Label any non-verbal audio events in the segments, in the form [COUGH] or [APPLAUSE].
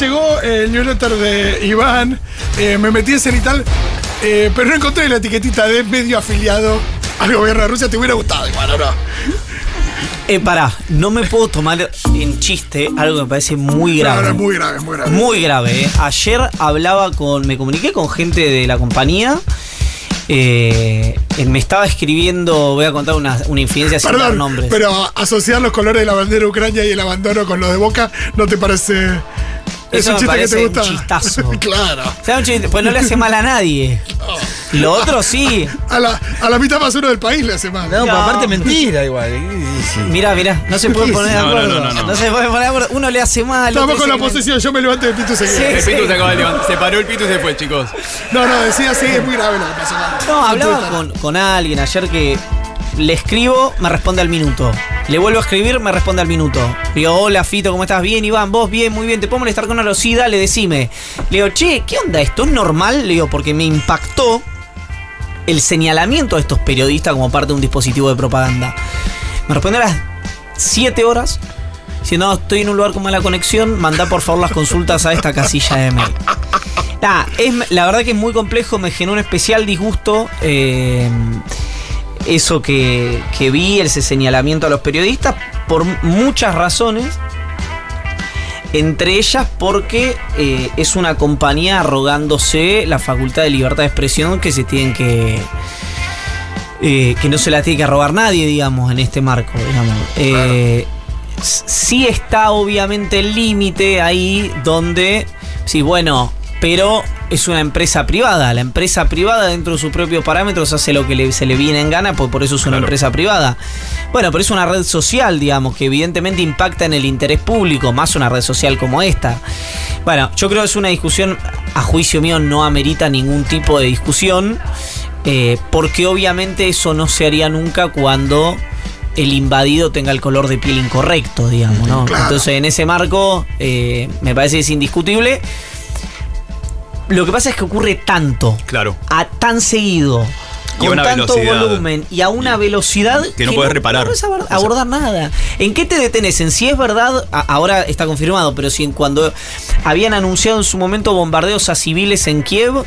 llegó el newsletter de Iván, eh, me metí en Cenital, eh, pero no encontré la etiquetita de medio afiliado al gobierno de Rusia. ¿Te hubiera gustado igual o no? Eh, pará, no me puedo tomar en chiste algo que me parece muy No, grave. no, es muy grave, muy grave. Muy grave, ¿eh? Ayer hablaba con. Me comuniqué con gente de la compañía. eh, me estaba escribiendo. Voy a contar una, una infidencia sin dar Perdón, nombres. pero asociar los colores de la bandera de Ucrania y el abandono con los de Boca, ¿no te parece... ¿Es Eso un me chiste que te un gusta? chistazo. [LAUGHS] claro. ¿Sabe un chiste? Pues no le hace mal a nadie. Lo otro sí. A la, a la mitad más uno del país le hace mal. No, No. pero aparte mentira igual. Mirá, mirá, no se puede poner de No, no, acuerdo. no, no, no. se puede poner de acuerdo. Uno le hace mal. Estamos otro con la que- posesión, yo me levanto del pito seguido. Sí. El Pitu se acaba de levantar. Se paró el Pitu y se fue, chicos. No, no, decía sí, es muy grave lo que pasó. No, En hablaba con, con alguien ayer que le escribo, me responde al minuto. Le vuelvo a escribir, me responde al minuto. Le digo, hola Fito, ¿cómo estás? Bien, Iván, vos bien, muy bien. ¿Te puedo molestar con una sí, dale, decime. Le digo, che, ¿qué onda esto? ¿Es normal? Le digo, porque me impactó el señalamiento de estos periodistas como parte de un dispositivo de propaganda. Me respondió a las 7 horas. Diciendo, no, estoy en un lugar con mala conexión, mandá por favor las consultas a esta casilla de mail. Es, la verdad que es muy complejo, me generó un especial disgusto. eh, eso que, que vi, ese señalamiento a los periodistas, por muchas razones. Entre ellas porque eh, es una compañía arrogándose la facultad de libertad de expresión que se tienen que. eh, que no se la tiene que arrogar nadie, digamos, en este marco, digamos. Eh, sí está obviamente el límite ahí donde. Sí, bueno, pero es una empresa privada. La empresa privada, dentro de sus propios parámetros, hace lo que le- se le viene en gana, pues por eso es una Claro. empresa privada. Bueno, pero es una red social, digamos, que evidentemente impacta en el interés público, más una red social como esta. Bueno, yo creo que es una discusión, a juicio mío, no amerita ningún tipo de discusión, eh, porque obviamente eso no se haría nunca cuando el invadido tenga el color de piel incorrecto, digamos, ¿no? Claro. Entonces, en ese marco, eh, me parece que es indiscutible. Lo que pasa es que ocurre tanto, Claro. a tan seguido, Y con tanto velocidad. volumen y a una velocidad Que no podés reparar. No puedes abor- O sea- abordar nada. ¿En qué te detenés? En si es verdad, a- ahora está confirmado, pero si en cuando habían anunciado en su momento bombardeos a civiles en Kiev,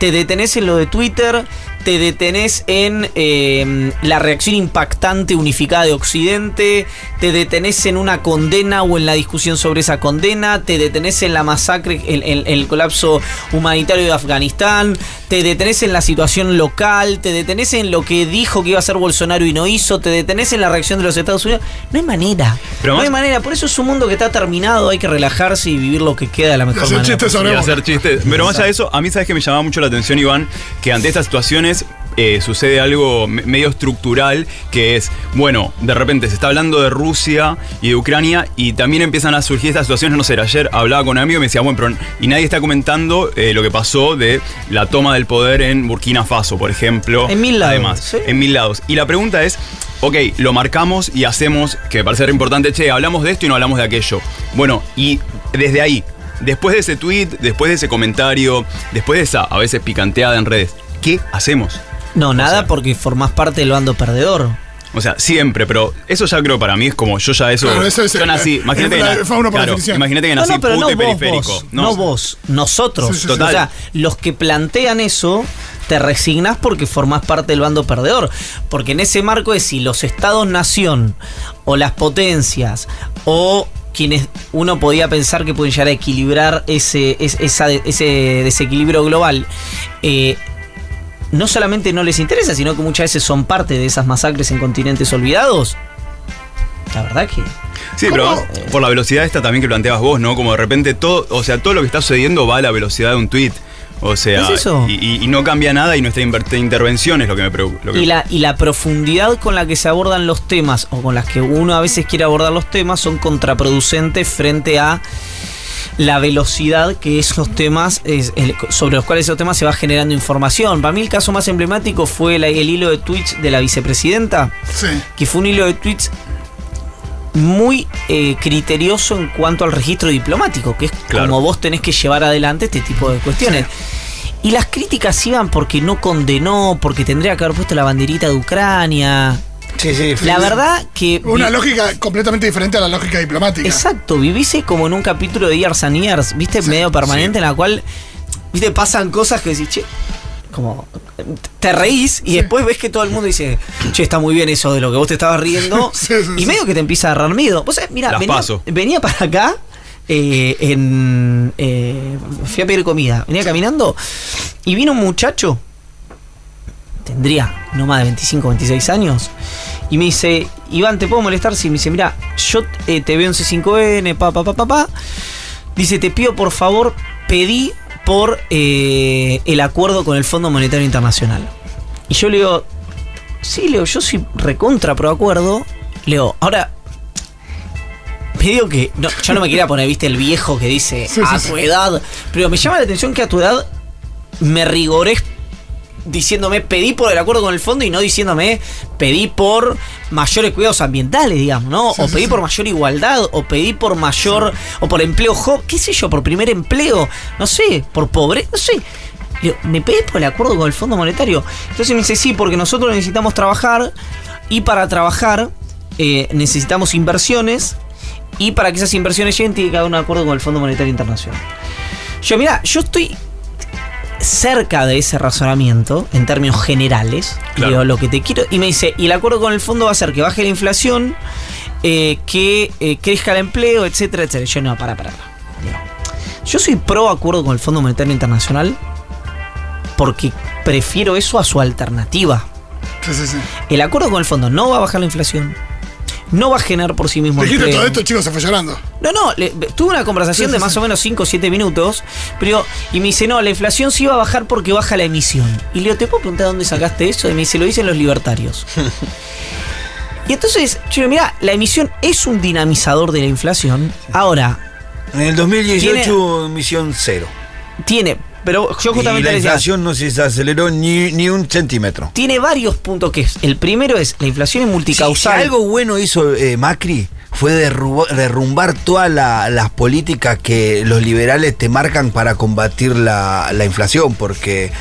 te detenés en lo de Twitter, te detenés en eh, la reacción impactante unificada de Occidente, te detenés en una condena o en la discusión sobre esa condena, te detenés en la masacre, el colapso humanitario de Afganistán, te detenés en la situación local, te detenés en lo que dijo que iba a hacer Bolsonaro y no hizo, te detenés en la reacción de los Estados Unidos. No hay manera. Pero no hay manera. Por eso es un mundo que está terminado, hay que relajarse y vivir lo que queda de la mejor hacer manera. chistes sobre hacer chistes. Pero más allá de eso, a mí sabes que me llamaba mucho la atención, Iván, que ante estas situaciones eh, sucede algo me- medio estructural, que es, bueno, de repente se está hablando de Rusia y de Ucrania y también empiezan a surgir estas situaciones, no sé, ayer hablaba con un amigo y me decía, bueno, pero y nadie está comentando eh, lo que pasó de la toma del poder en Burkina Faso, por ejemplo. En mil lados, Además, sí. en mil lados. Y la pregunta es, ok, lo marcamos y hacemos, que me parece re importante, che, hablamos de esto y no hablamos de aquello. Bueno, y desde ahí, después de ese tweet, después de ese comentario, después de esa a veces picanteada en redes, ¿qué hacemos? No, nada sea- porque formás parte del bando perdedor. O sea, siempre, pero eso ya creo para mí es como yo ya eso. Claro, eso es, yo nací. eh, Imagínate es que, na- claro, imagínate que No, nací no, pero puto no y vos, periférico. vos, no vos, nosotros. Sí, sí, sí. Total. O sea, los que plantean eso, te resignás porque formás parte del bando perdedor. Porque en ese marco es si los estados-nación o las potencias o quienes uno podía pensar que pueden llegar a equilibrar ese, es- esa de- ese desequilibrio global, eh, no solamente no les interesa, sino que muchas veces son parte de esas masacres en continentes olvidados. La verdad que... Sí, ¿Cómo? pero por la velocidad esta también que planteabas vos, ¿no? Como de repente todo, o sea, todo lo que está sucediendo va a la velocidad de un tweet. O sea, ¿Es eso? Y, y- y no cambia nada y nuestra inver- intervención es lo que me preocupa. Y la, y la profundidad con la que se abordan los temas o con las que uno a veces quiere abordar los temas son contraproducentes frente a la velocidad que esos temas, es- el- sobre los cuales esos temas se va generando información. Para mí el caso más emblemático fue la- el hilo de tweets de la vicepresidenta, Sí. que fue un hilo de tweets muy eh, criterioso en cuanto al registro diplomático, que es Claro. como vos tenés que llevar adelante este tipo de cuestiones. Y las críticas iban porque no condenó, porque tendría que haber puesto la banderita de Ucrania. Sí, sí. La verdad que. Una vi- lógica completamente diferente a la lógica diplomática. Exacto, vivís como en un capítulo de Years and Years, ¿viste? Medio permanente en la cual, ¿viste? Pasan cosas que decís, che, como te reís y después ves que todo el mundo dice, che, está muy bien eso de lo que vos te estabas riendo. [LAUGHS] Sí, sí, y sí. medio que te empieza a agarrar miedo. Vos sabés, mira, venía para acá. eh, en, eh, fui a pedir comida, venía caminando y vino un muchacho, tendría no más de 25, 26 años, y me dice, Iván, ¿te puedo molestar? Sí, me dice, mira, yo eh, te veo en C5N, pa, pa, pa, pa, pa. Dice, te pido por favor, pedí por eh, el acuerdo con el Fondo Monetario Internacional. Y yo le digo, sí, Leo, yo soy recontra pro acuerdo. Leo, ahora, me digo que, no, yo no me quería poner, viste, el viejo que dice, Sí, a sí, tu sí. edad, pero me llama la atención que a tu edad me rigorés diciéndome pedí por el acuerdo con el fondo y no diciéndome pedí por mayores cuidados ambientales, digamos, ¿no? Sí, o sí, pedí sí. por mayor igualdad, o pedí por mayor, o por empleo joven, qué sé yo, por primer empleo, no sé, por pobreza, no sé. ¿me pedís por el acuerdo con el Fondo Monetario? Entonces me dice, sí, porque nosotros necesitamos trabajar y para trabajar eh, necesitamos inversiones y para que esas inversiones lleguen tiene que haber un acuerdo con el Fondo Monetario Internacional. Yo, mira, yo estoy cerca de ese razonamiento en términos generales. Claro. Digo, lo que te quiero. Y me dice, y el acuerdo con el fondo va a ser que baje la inflación, eh, que eh, crezca el empleo, etcétera, etcétera. Yo no, para, para. Yo soy pro acuerdo con el Fondo Monetario Internacional porque prefiero eso a su alternativa. Sí, sí, sí. El acuerdo con el fondo no va a bajar la inflación. No va a generar por sí mismo Dijiste todo esto, chicos, se fue llorando. No, no, le- tuve una conversación Sí, sí, de más sí. o menos 5 o 7 minutos, pero y me dice, no, la inflación sí va a bajar porque baja la emisión. Y le digo, ¿te puedo preguntar dónde sacaste eso? Y me dice, lo dicen los libertarios. [LAUGHS] y entonces, yo mira, la emisión es un dinamizador de la inflación. Ahora, En el 2018, Tiene- emisión cero. tiene, pero yo Y la decía, inflación no se aceleró ni, ni un centímetro. tiene varios puntos que es. El primero es, la inflación es Si, si multicausal. algo bueno hizo eh, Macri fue derrumbar todas la- las políticas que los liberales te marcan para combatir la, la inflación, porque...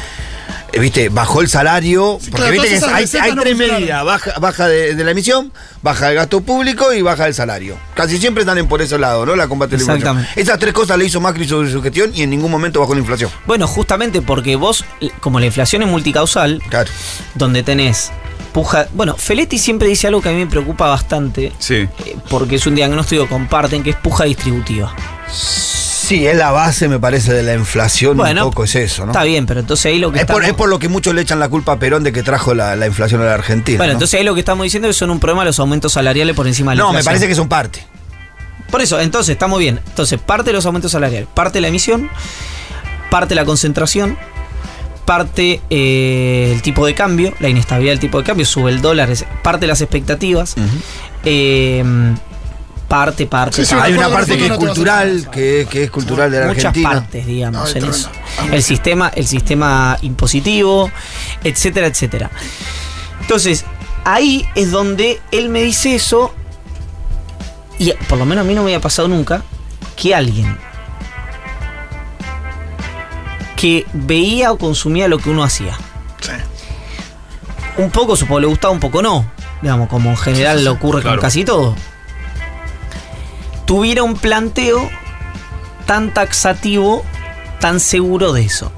eh, Viste, bajó el salario, porque claro, viste que hay, recetas hay no tres medidas, baja, baja de, de la emisión, baja el gasto público y baja el salario. Casi siempre están en por ese lado, ¿no? La combate de la inflación. Exactamente. Esas tres cosas le hizo Macri sobre su gestión y en ningún momento bajó la inflación. Bueno, justamente porque vos, como la inflación es multicausal, Claro. donde tenés puja. Bueno, Feletti siempre dice algo que a mí me preocupa bastante, Sí. eh, porque es un diagnóstico que comparten, que es puja distributiva. Sí, es la base, me parece, de la inflación. Bueno, un poco es eso, ¿no? Está bien, pero entonces ahí lo que Es por, estamos- es por lo que muchos le echan la culpa a Perón de que trajo la, la inflación a la Argentina. Bueno, ¿no? entonces ahí lo que estamos diciendo es que son un problema los aumentos salariales por encima de la no, me inflación. parece que son parte. Por eso, entonces, estamos bien. Entonces, parte de los aumentos salariales, parte la emisión, parte la concentración, parte eh, el tipo de cambio, la inestabilidad del tipo de cambio, sube el dólar, parte las expectativas, eh, parte, parte, Sí, sí, parte. Hay una parte que es cultural, que, que es cultural de la muchas Argentina. partes, digamos, Ay, en eso. El sistema, el sistema impositivo, etcétera, etcétera. Entonces, ahí es donde él me dice eso, y por lo menos a mí no me había pasado nunca, que alguien que veía o consumía lo que uno hacía. Sí. Un poco, supongo, le gustaba, un poco no. Digamos, como en general Sí, sí, le ocurre Claro. con casi todo. Tuviera un planteo tan taxativo, tan seguro de eso.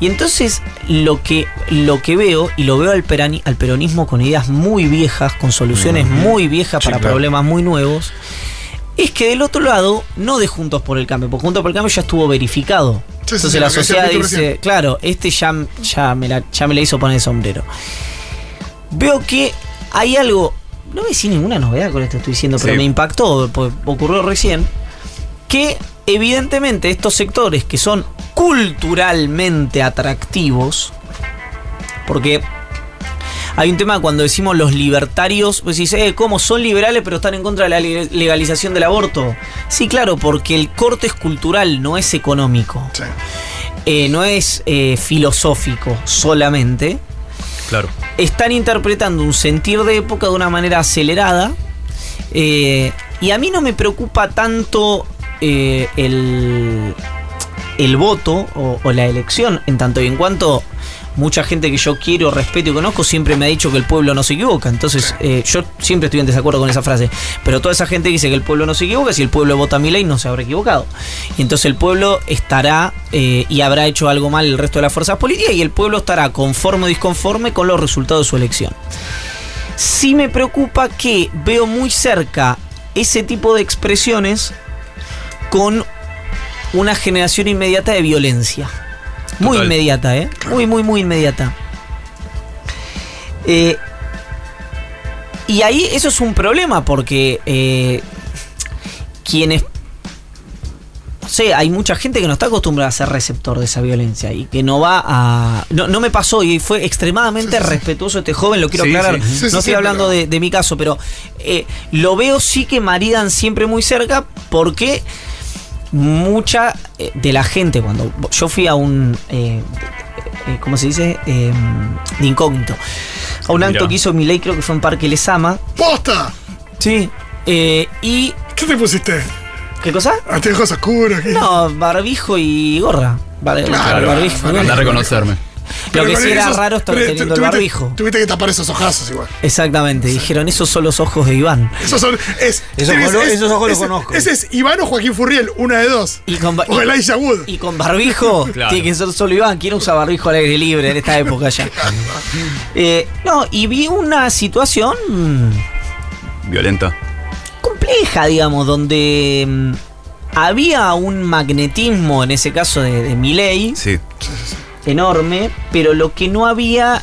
Y entonces lo que, lo que veo, y lo veo al, perani- al peronismo con ideas muy viejas, con soluciones muy viejas Sí, para claro. problemas muy nuevos, es que del otro lado, no de Juntos por el Cambio, porque Juntos por el Cambio ya estuvo verificado. Sí, entonces sí, la sociedad dice, recién. claro, este ya, ya, me la, ya me la hizo poner el sombrero. Veo que hay algo, no voy a decir ninguna novedad con esto que estoy diciendo, pero Sí. me impactó, porque ocurrió recién, que evidentemente estos sectores que son culturalmente atractivos, porque hay un tema cuando decimos los libertarios, pues dice, eh, ¿cómo son liberales pero están en contra de la le- legalización del aborto? Sí, claro, porque el corte es cultural, no es económico, Sí. Eh, no es eh, filosófico solamente. Claro. Están interpretando un sentir de época de una manera acelerada. eh, y a mí no me preocupa tanto eh, el, el voto o, o la elección, en tanto y en cuanto mucha gente que yo quiero, respeto y conozco siempre me ha dicho que el pueblo no se equivoca. Entonces, eh, yo siempre estoy en desacuerdo con esa frase. Pero toda esa gente dice que el pueblo no se equivoca, si el pueblo vota a mi ley no se habrá equivocado. Y entonces el pueblo estará eh, y habrá hecho algo mal el resto de las fuerzas políticas y el pueblo estará conforme o disconforme con los resultados de su elección. Sí me preocupa que veo muy cerca ese tipo de expresiones con una generación inmediata de violencia. Muy Total. inmediata, ¿eh? Muy, muy, muy inmediata. Eh, y ahí eso es un problema porque eh, quienes... No sé, hay mucha gente que no está acostumbrada a ser receptor de esa violencia y que no va a... No, no me pasó y fue extremadamente respetuoso este joven, lo quiero Sí, aclarar. sí. Sí, sí, no estoy sí, hablando pero- de, de mi caso, pero eh, lo veo sí que maridan siempre muy cerca porque mucha eh, de la gente, cuando yo fui a un, eh, eh, ¿cómo se dice? Eh, de incógnito. A un acto que hizo mi ley, creo que fue en Parque Lesama. ¡Posta! Sí. Eh, y. ¿Qué te pusiste? ¿Qué cosa? Anteojos oscuros. ¿qué? No, barbijo y gorra. Bar- Claro, barbijo. Anda a reconocerme. Lo que sí era esos- raro estaba pero teniendo el barbijo. Tuviste que tapar esos ojazos igual. Exactamente, dijeron, esos son los ojos de Iván. Esos son. Es, Esos es- esos ojos los conozco. Ese es Iván o Joaquín Furriel, una de dos. Y con, O Elijah Wood. y con barbijo, [LAUGHS] Claro. tiene que ser solo Iván. ¿Quién usa barbijo al aire libre en esta época ya? [LAUGHS] Eh, no, y vi una situación Violenta. compleja, digamos, donde mm, había un magnetismo, en ese caso de, de Milei, Sí. Enorme, pero lo que no había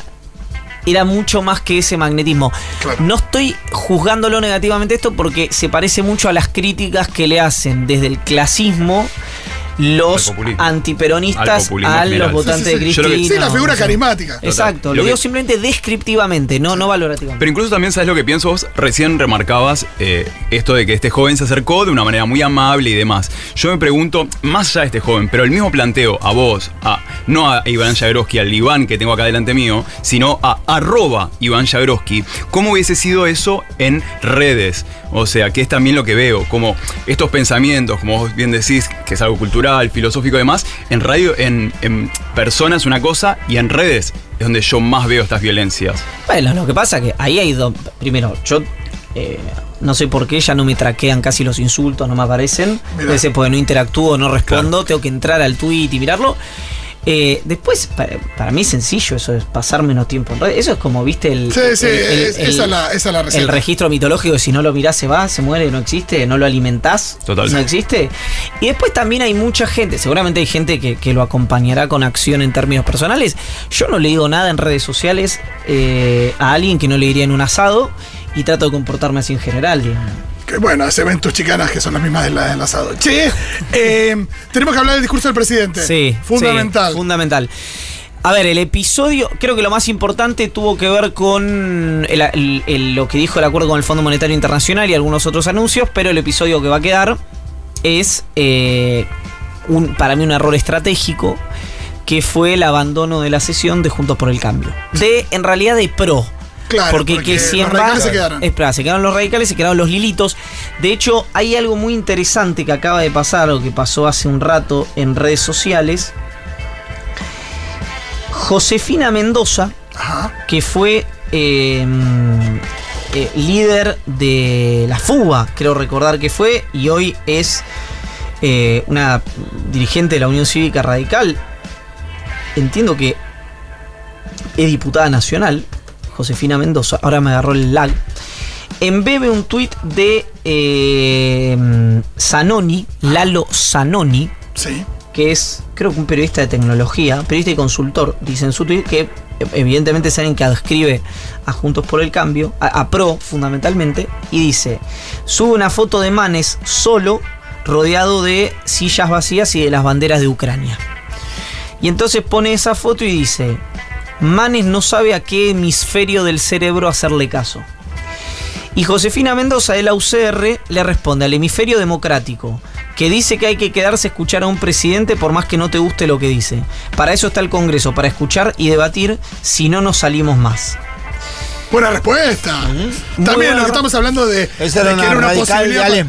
era mucho más que ese magnetismo. Claro. No estoy juzgándolo negativamente esto porque se parece mucho a las críticas que le hacen desde el clasismo los antiperonistas a los general. votantes Sí, sí, sí. de lo que- Cristina. Sí, la figura carismática. Exacto, Lo lo, que- digo simplemente descriptivamente, no, no valorativamente. Pero incluso también sabes lo que pienso vos, recién remarcabas eh, esto de que este joven se acercó de una manera muy amable y demás. Yo me pregunto, más allá de este joven, pero el mismo planteo a vos, a, no a Iván Jagroski, al Iván que tengo acá delante mío, sino a arroba Iván Jagroski, ¿cómo hubiese sido eso en redes? O sea, que es también lo que veo, como estos pensamientos, como vos bien decís, que es algo cultural, filosófico y demás, en radio, en, en personas una cosa y en redes es donde yo más veo estas violencias. Bueno, lo que pasa que ahí hay dos. Primero, yo eh, no sé por qué ya no me traquean casi los insultos, no me aparecen. A veces porque no interactúo, no respondo, tengo que entrar al tweet y mirarlo. Eh, después, para, para mí es sencillo eso, es pasar menos tiempo en redes. Eso es como, viste, el, Sí, sí, el- el- es- el- esa es la- esa es la receta. el registro mitológico de si no lo mirás se va, se muere, no existe, no lo alimentás, Total. no existe. Y después también hay mucha gente, seguramente hay gente que, que lo acompañará con acción en términos personales. Yo no le digo nada en redes sociales eh, a alguien que no le diría en un asado y trato de comportarme así en general. digamos. Que bueno, se ven tus chicanas que son las mismas del del asado. Che, eh, tenemos que hablar del discurso del presidente. Sí. Fundamental. sí, fundamental. A ver, el episodio, creo que lo más importante tuvo que ver con el- el- el- lo que dijo el acuerdo con el Fondo Monetario Internacional y algunos otros anuncios, pero el episodio que va a quedar es eh, un, para mí un error estratégico que fue el abandono de la sesión de Juntos por el Cambio. De, en realidad, de PRO. Claro, porque, porque que los siempre radicales se quedaron. Espera, se quedaron los radicales, se quedaron los lilitos. De hecho, hay algo muy interesante que acaba de pasar o que pasó hace un rato en redes sociales. Josefina Mendoza, Ajá. que fue eh, eh, líder de la FUBA, creo recordar que fue, y hoy es eh, una dirigente de la Unión Cívica Radical. Entiendo que es diputada nacional, Josefina Mendoza, ahora me agarró el lag. Embebe un tuit de eh, Zanoni, Lalo Zanoni, Sí. que es, creo que un periodista de tecnología, periodista y consultor, dice en su tweet que evidentemente es alguien que adscribe a Juntos por el Cambio, a, a PRO fundamentalmente, y dice, sube una foto de Manes solo, rodeado de sillas vacías y de las banderas de Ucrania. Y entonces pone esa foto y dice, Manes no sabe a qué hemisferio del cerebro hacerle caso. Y Josefina Mendoza de la UCR le responde al hemisferio democrático, que dice que hay que quedarse a escuchar a un presidente por más que no te guste lo que dice. Para eso está el Congreso, para escuchar y debatir, si no nos salimos más. Buena respuesta. También buena lo que estamos hablando de, Esa era de una, que era una de posibilidad.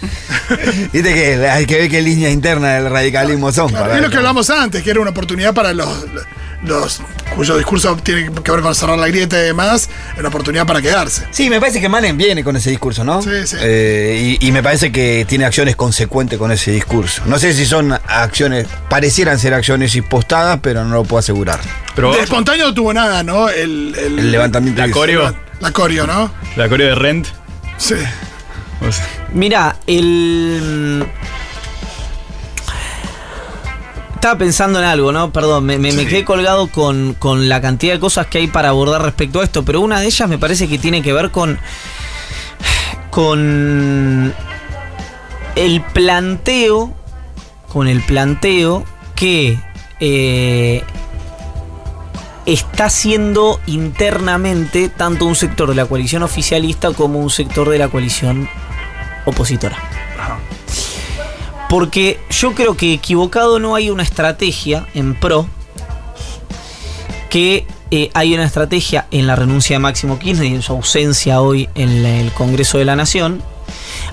[LAUGHS] Viste que hay que ver qué línea interna del radicalismo son. Claro, para es lo que hablamos antes, que era una oportunidad para los, los cuyo discurso tiene que ver con cerrar la grieta y demás, es una oportunidad para quedarse. Sí, me parece que Manen viene con ese discurso, ¿no? Sí, sí. Eh, y, y me parece que tiene acciones consecuentes con ese discurso. No sé si son acciones, parecieran ser acciones impostadas, pero no lo puedo asegurar. Pero de espontáneo no tuvo nada, ¿no? El, el- El levantamiento la de- coreo, La coreo, ¿no? la coreo de Rent. Sí. o sea, Mira, el. Estaba pensando en algo, ¿no? Perdón, me, me- me Sí. quedé colgado con, con la cantidad de cosas que hay para abordar respecto a esto, pero una de ellas me parece que tiene que ver con. con. el planteo. con el planteo que. eh, está haciendo internamente tanto un sector de la coalición oficialista como un sector de la coalición opositora. Porque yo creo que equivocado no hay una estrategia en pro, que eh, hay una estrategia en la renuncia de Máximo Kirchner y en su ausencia hoy en el Congreso de la Nación,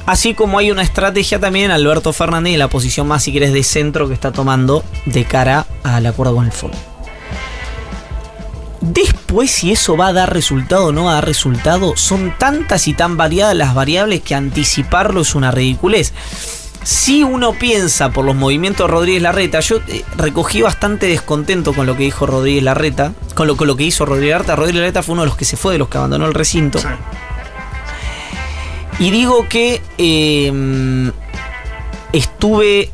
así como hay una estrategia también en Alberto Fernández y la posición más, si querés, de centro que está tomando de cara al acuerdo con el foro. Después, si eso va a dar resultado o no va a dar resultado, son tantas y tan variadas las variables que anticiparlo es una ridiculez. Si uno piensa por los movimientos de Rodríguez Larreta, yo eh, recogí bastante descontento con lo que dijo Rodríguez Larreta, con lo, con lo que hizo Rodríguez Larreta. Rodríguez Larreta fue uno de los que se fue, de los que abandonó el recinto. sí. Y digo que eh, estuve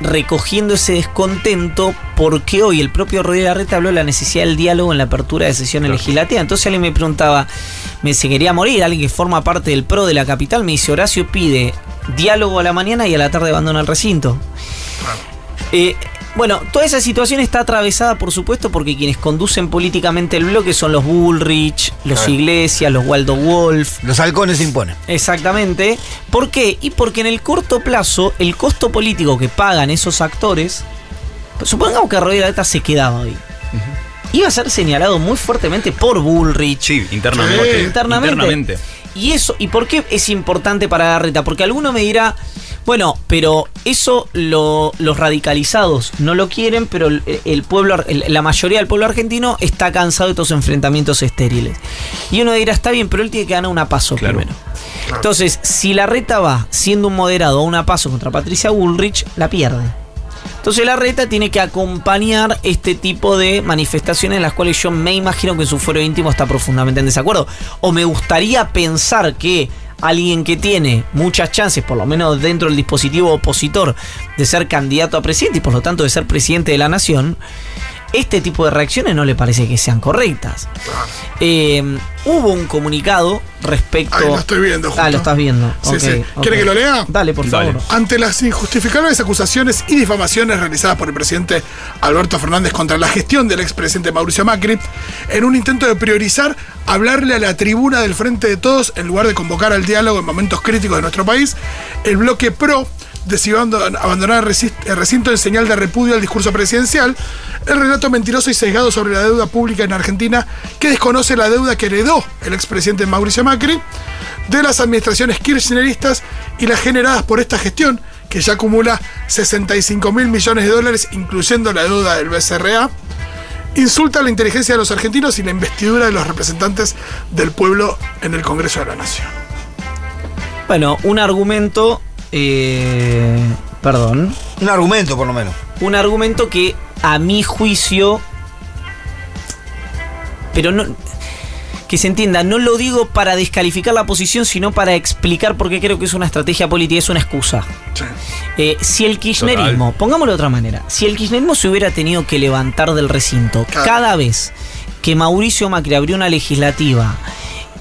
recogiendo ese descontento porque hoy el propio Rodríguez Larreta habló de la necesidad del diálogo en la apertura de sesiones legislativas. Entonces alguien me preguntaba, me se quería morir, alguien que forma parte del PRO de la capital, me dice, Horacio pide diálogo a la mañana y a la tarde abandona el recinto. Eh, bueno, toda esa situación está atravesada, por supuesto, porque quienes conducen políticamente el bloque son los Bullrich, los Claro. Iglesias, los Waldo Wolf, Los halcones se imponen. Exactamente. ¿Por qué? Y porque en el corto plazo, el costo político que pagan esos actores, pues supongamos que Rodríguez se quedaba hoy, iba a ser señalado muy fuertemente por Bullrich. sí, internamente. Sí, internamente. internamente. Y eso, ¿y por qué es importante para Larreta? Porque alguno me dirá, bueno, pero eso lo- los radicalizados no lo quieren, pero el, el pueblo, el- la mayoría del pueblo argentino está cansado de estos enfrentamientos estériles. Y uno dirá, está bien, pero él tiene que ganar una paso Claro. primero. Entonces, si Larreta va siendo un moderado a una paso contra Patricia Bullrich, la pierde. Entonces Larreta tiene que acompañar este tipo de manifestaciones en las cuales yo me imagino que su fuero íntimo está profundamente en desacuerdo. O me gustaría pensar que alguien que tiene muchas chances, por lo menos dentro del dispositivo opositor, de ser candidato a presidente y por lo tanto de ser presidente de la nación, este tipo de reacciones no le parece que sean correctas. Eh, hubo un comunicado respecto... Lo estoy viendo, justo. Ah, lo estás viendo. Sí, sí. ¿Quiere que lo lea? Dale, por Dale. favor. Ante las injustificables acusaciones y difamaciones realizadas por el presidente Alberto Fernández contra la gestión del expresidente Mauricio Macri, en un intento de priorizar hablarle a la tribuna del Frente de Todos en lugar de convocar al diálogo en momentos críticos de nuestro país, el bloque PRO decidió abando- abandonar el recinto en señal de repudio al discurso presidencial, el relato mentiroso y sesgado sobre la deuda pública en Argentina, que desconoce la deuda que heredó el expresidente Mauricio Macri, de las administraciones kirchneristas y las generadas por esta gestión, que ya acumula 65 mil millones de dólares, incluyendo la deuda del BCRA, insulta la inteligencia de los argentinos y la investidura de los representantes del pueblo en el Congreso de la Nación. Bueno, un argumento. Eh, perdón. Un argumento, por lo menos. Un argumento que, a mi juicio. Pero no. Que se entienda, no lo digo para descalificar la posición, sino para explicar por qué creo que es una estrategia política, es una excusa. Sí. Eh, si el kirchnerismo, pongámoslo de otra manera, si el kirchnerismo se hubiera tenido que levantar del recinto Claro. cada vez que Mauricio Macri abrió una legislativa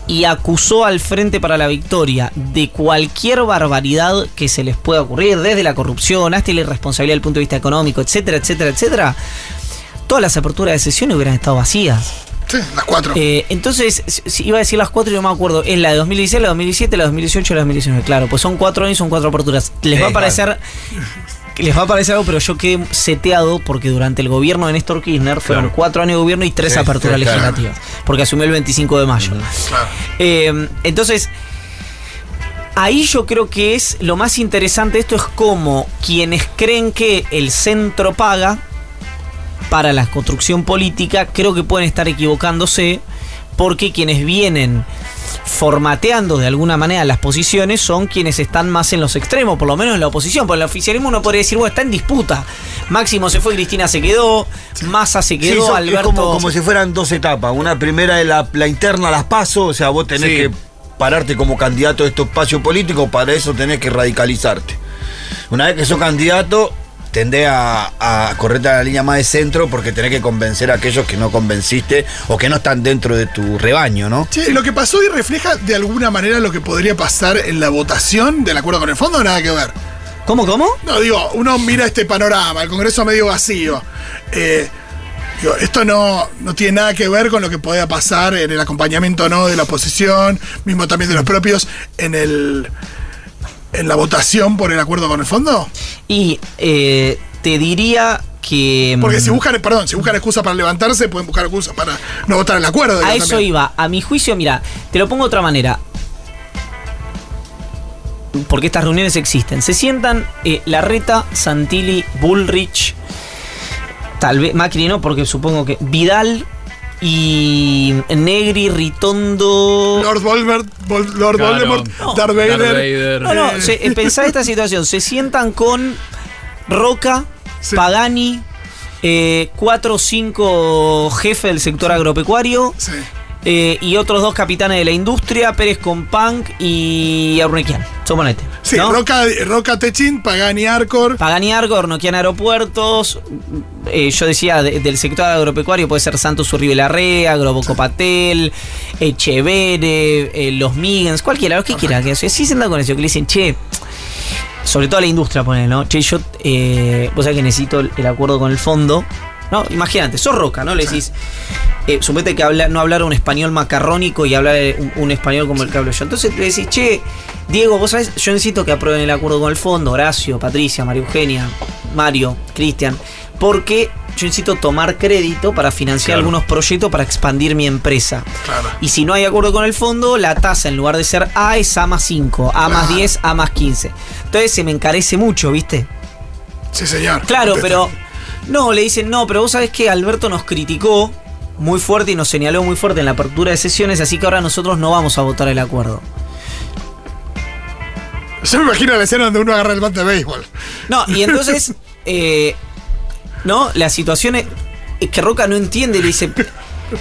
y acusó al Frente para la Victoria de cualquier barbaridad que se les pueda ocurrir, desde la corrupción hasta la irresponsabilidad desde el punto de vista económico, etcétera, etcétera, etcétera, todas las aperturas de sesión hubieran estado vacías. Sí, las cuatro. Eh, entonces, si- iba a decir las cuatro y no me acuerdo. Es la de 2016, la de 2017, la de 2018 y la de 2019. Claro, pues son cuatro años, son cuatro aperturas. Les va a parecer. Les va a parecer algo, pero yo quedé seteado porque durante el gobierno de Néstor Kirchner fueron cuatro años de gobierno y tres Sí, aperturas sí, claro. legislativas. Porque asumió el 25 de mayo. Claro. Eh, entonces, ahí yo creo que es lo más interesante. Esto es como quienes creen que el centro paga para la construcción política, creo que pueden estar equivocándose porque quienes vienen formateando de alguna manera las posiciones son quienes están más en los extremos, por lo menos en la oposición. Porque el oficialismo uno podría decir, bueno, está en disputa. Máximo se fue, Cristina se quedó, Massa se Sí, quedó, es Alberto. como, como si fueran dos etapas. Una primera es la, la interna, las pasos, o sea, vos tenés Sí. que pararte como candidato de estos espacios políticos, para eso tenés que radicalizarte. Una vez que sos candidato, tendés a, a correrte a la línea más de centro porque tenés que convencer a aquellos que no convenciste o que no están dentro de tu rebaño, ¿no? Che, lo que pasó hoy refleja de alguna manera lo que podría pasar en la votación del acuerdo con el fondo, o nada que ver. ¿Cómo, cómo? No, digo, uno mira este panorama, el Congreso medio vacío. Eh, digo, esto no, no tiene nada que ver con lo que podía pasar en el acompañamiento no de la oposición, mismo también de los propios, en el en la votación por el acuerdo con el fondo. Y eh, te diría que. Porque mm, si buscan, perdón, si buscan excusa para levantarse, pueden buscar excusa para no votar el acuerdo. A eso también. iba. A mi juicio, mira, te lo pongo de otra manera. Porque estas reuniones existen. Se sientan eh, Larreta, Santilli, Bullrich, tal vez Macri no, porque supongo que Vidal y Negri, Ritondo. Lord Voldemort, Vol- Lord Claro. Voldemort, No. Darth Vader. Darth Vader. No, no, se, eh, pensá esta situación. Se sientan con Roca, Sí. Pagani, eh, cuatro o cinco jefes del sector agropecuario. Sí. Eh, y otros dos capitanes de la industria, Pérez Compunk y Arnequian. Suponete. Sí, ¿no? Roca, Roca Techin, Pagani Arcor. Pagani Arco, Ornoquian Aeropuertos. eh, yo decía de- del sector agropecuario puede ser Santos Uribe Larrea, Grobocopatel, Echevere, eh, los Migens, cualquiera, los que quiera. Que, sí se sientan con eso, que le dicen, che, sobre todo a la industria, ponen, ¿no? Che, yo, eh, vos sabés que necesito el acuerdo con el fondo. No, imagínate, sos roca, ¿no? Le decís, eh, suponete que habla, no hablar un español macarrónico y hablar un, un español como el que hablo yo. Entonces le decís, che, Diego, vos sabés, yo necesito que aprueben el acuerdo con el fondo, Horacio, Patricia, María Eugenia, Mario, Cristian, porque yo necesito tomar crédito para financiar Claro. algunos proyectos para expandir mi empresa. Claro. Y si no hay acuerdo con el fondo, la tasa en lugar de ser A es A más 5, A más Claro. 10, A más 15. Entonces se me encarece mucho, ¿viste? Sí, señor. Claro, pero. No, le dicen, no, pero vos sabés que Alberto nos criticó muy fuerte y nos señaló muy fuerte en la apertura de sesiones, así que ahora nosotros no vamos a votar el acuerdo. Yo me imagino la escena donde uno agarra el bate de béisbol. No, y entonces, [LAUGHS] eh, no, la situación es, es que Roca no entiende, le dice,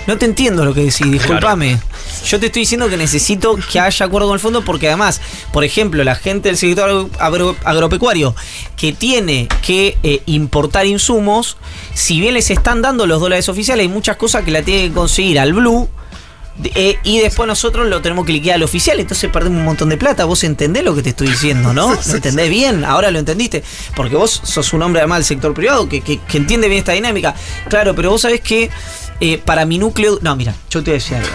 no te entiendo lo que decís, discúlpame. Yo te estoy diciendo que necesito que haya acuerdo con el fondo porque además, por ejemplo, la gente del sector agro- agropecuario que tiene que eh, importar insumos, si bien les están dando los dólares oficiales, hay muchas cosas que la tienen que conseguir al blue. eh, y después nosotros lo tenemos que liquidar al oficial, entonces perdemos un montón de plata. Vos entendés lo que te estoy diciendo, ¿no? [LAUGHS] ¿Lo entendés bien? Ahora lo entendiste. Porque vos sos un hombre además del sector privado que, que- que entiende bien esta dinámica. Claro, pero vos sabés que eh, para mi núcleo. No, mira, yo te voy a decir algo.